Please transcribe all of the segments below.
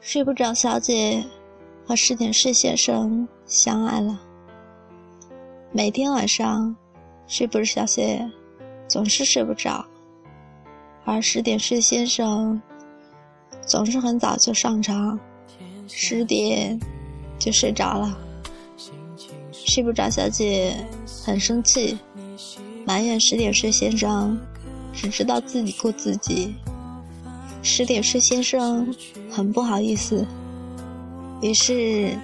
睡不着小姐和十点睡先生相爱了。每天晚上，睡不着小姐总是睡不着，而十点睡先生总是很早就上床，十点就睡着了。睡不着小姐很生气，埋怨十点睡先生只知道自己顾自己。十点睡先生很不好意思，于是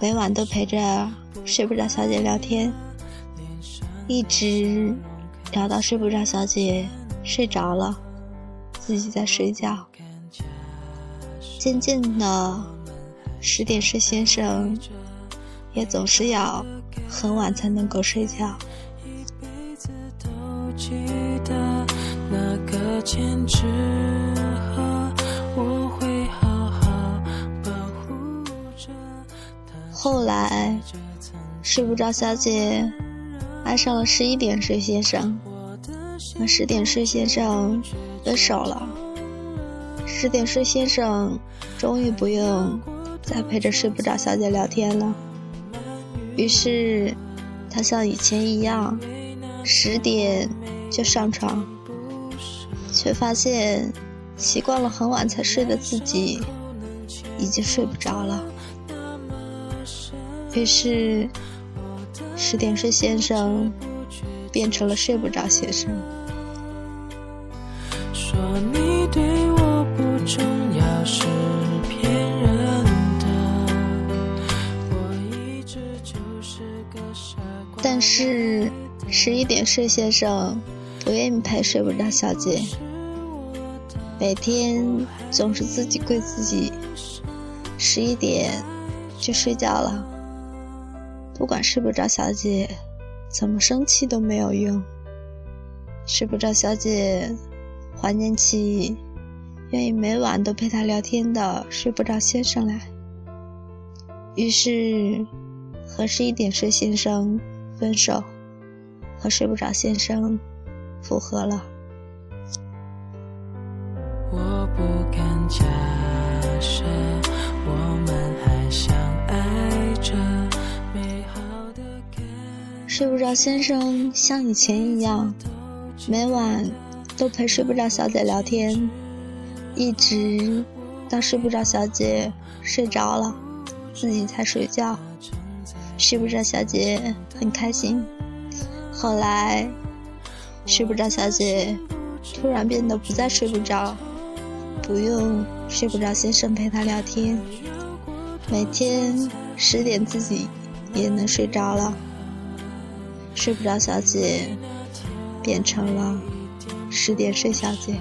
每晚都陪着睡不着小姐聊天，一直聊到睡不着小姐睡着了，自己在睡觉。渐渐的，十点睡先生也总是要很晚才能够睡觉。一辈子都记得那个坚持后来，睡不着小姐爱上了十一点睡先生，和十点睡先生分手了。十点睡先生终于不用再陪着睡不着小姐聊天了，于是他像以前一样，十点就上床，却发现习惯了很晚才睡的自己已经睡不着了。于是，十点睡先生变成了睡不着先生。但是，十一点睡先生不愿意陪睡不着小姐，每天总是自己跪自己，十一点就睡觉了。不管睡不着小姐怎么生气都没有用。睡不着小姐怀念起愿意每晚都陪她聊天的睡不着先生来，于是和十一点睡先生分手，和睡不着先生复合了。睡不着先生像以前一样，每晚都陪睡不着小姐聊天，一直到睡不着小姐睡着了，自己才睡觉。睡不着小姐很开心。后来，睡不着小姐突然变得不再睡不着，不用睡不着先生陪她聊天，每天十点自己也能睡着了。睡不着小姐变成了十点睡小姐。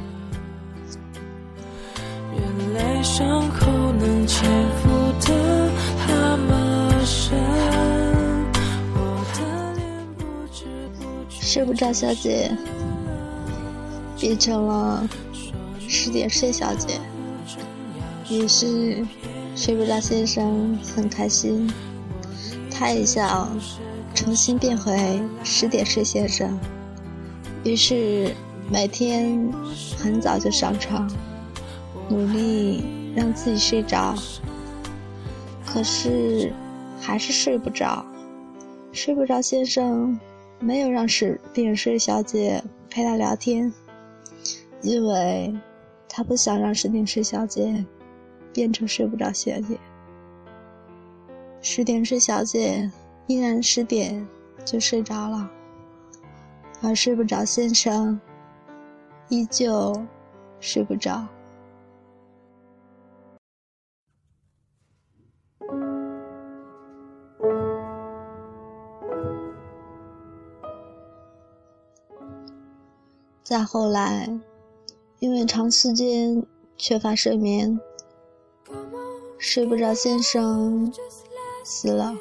睡不着小姐变成了十点睡小姐，于是睡不着先生很开心，他也想。重新变回十点睡先生，于是每天很早就上床，努力让自己睡着。可是还是睡不着，睡不着。先生没有让十点睡小姐陪他聊天，因为他不想让十点睡小姐变成睡不着小姐。十点睡小姐。依然十点就睡着了，而睡不着先生依旧睡不着。再后来，因为长时间缺乏睡眠，睡不着先生死了。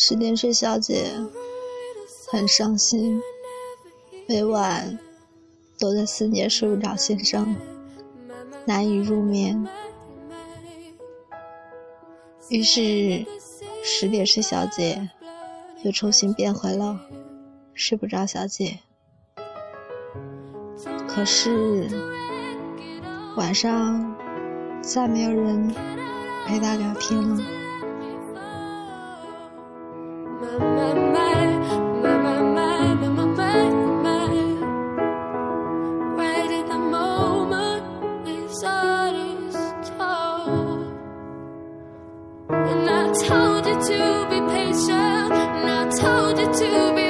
十点睡小姐很伤心，每晚都在思念睡不着先生，难以入眠。于是，十点睡小姐又重新变回了睡不着小姐。可是晚上再没有人陪他聊天了。Told you to be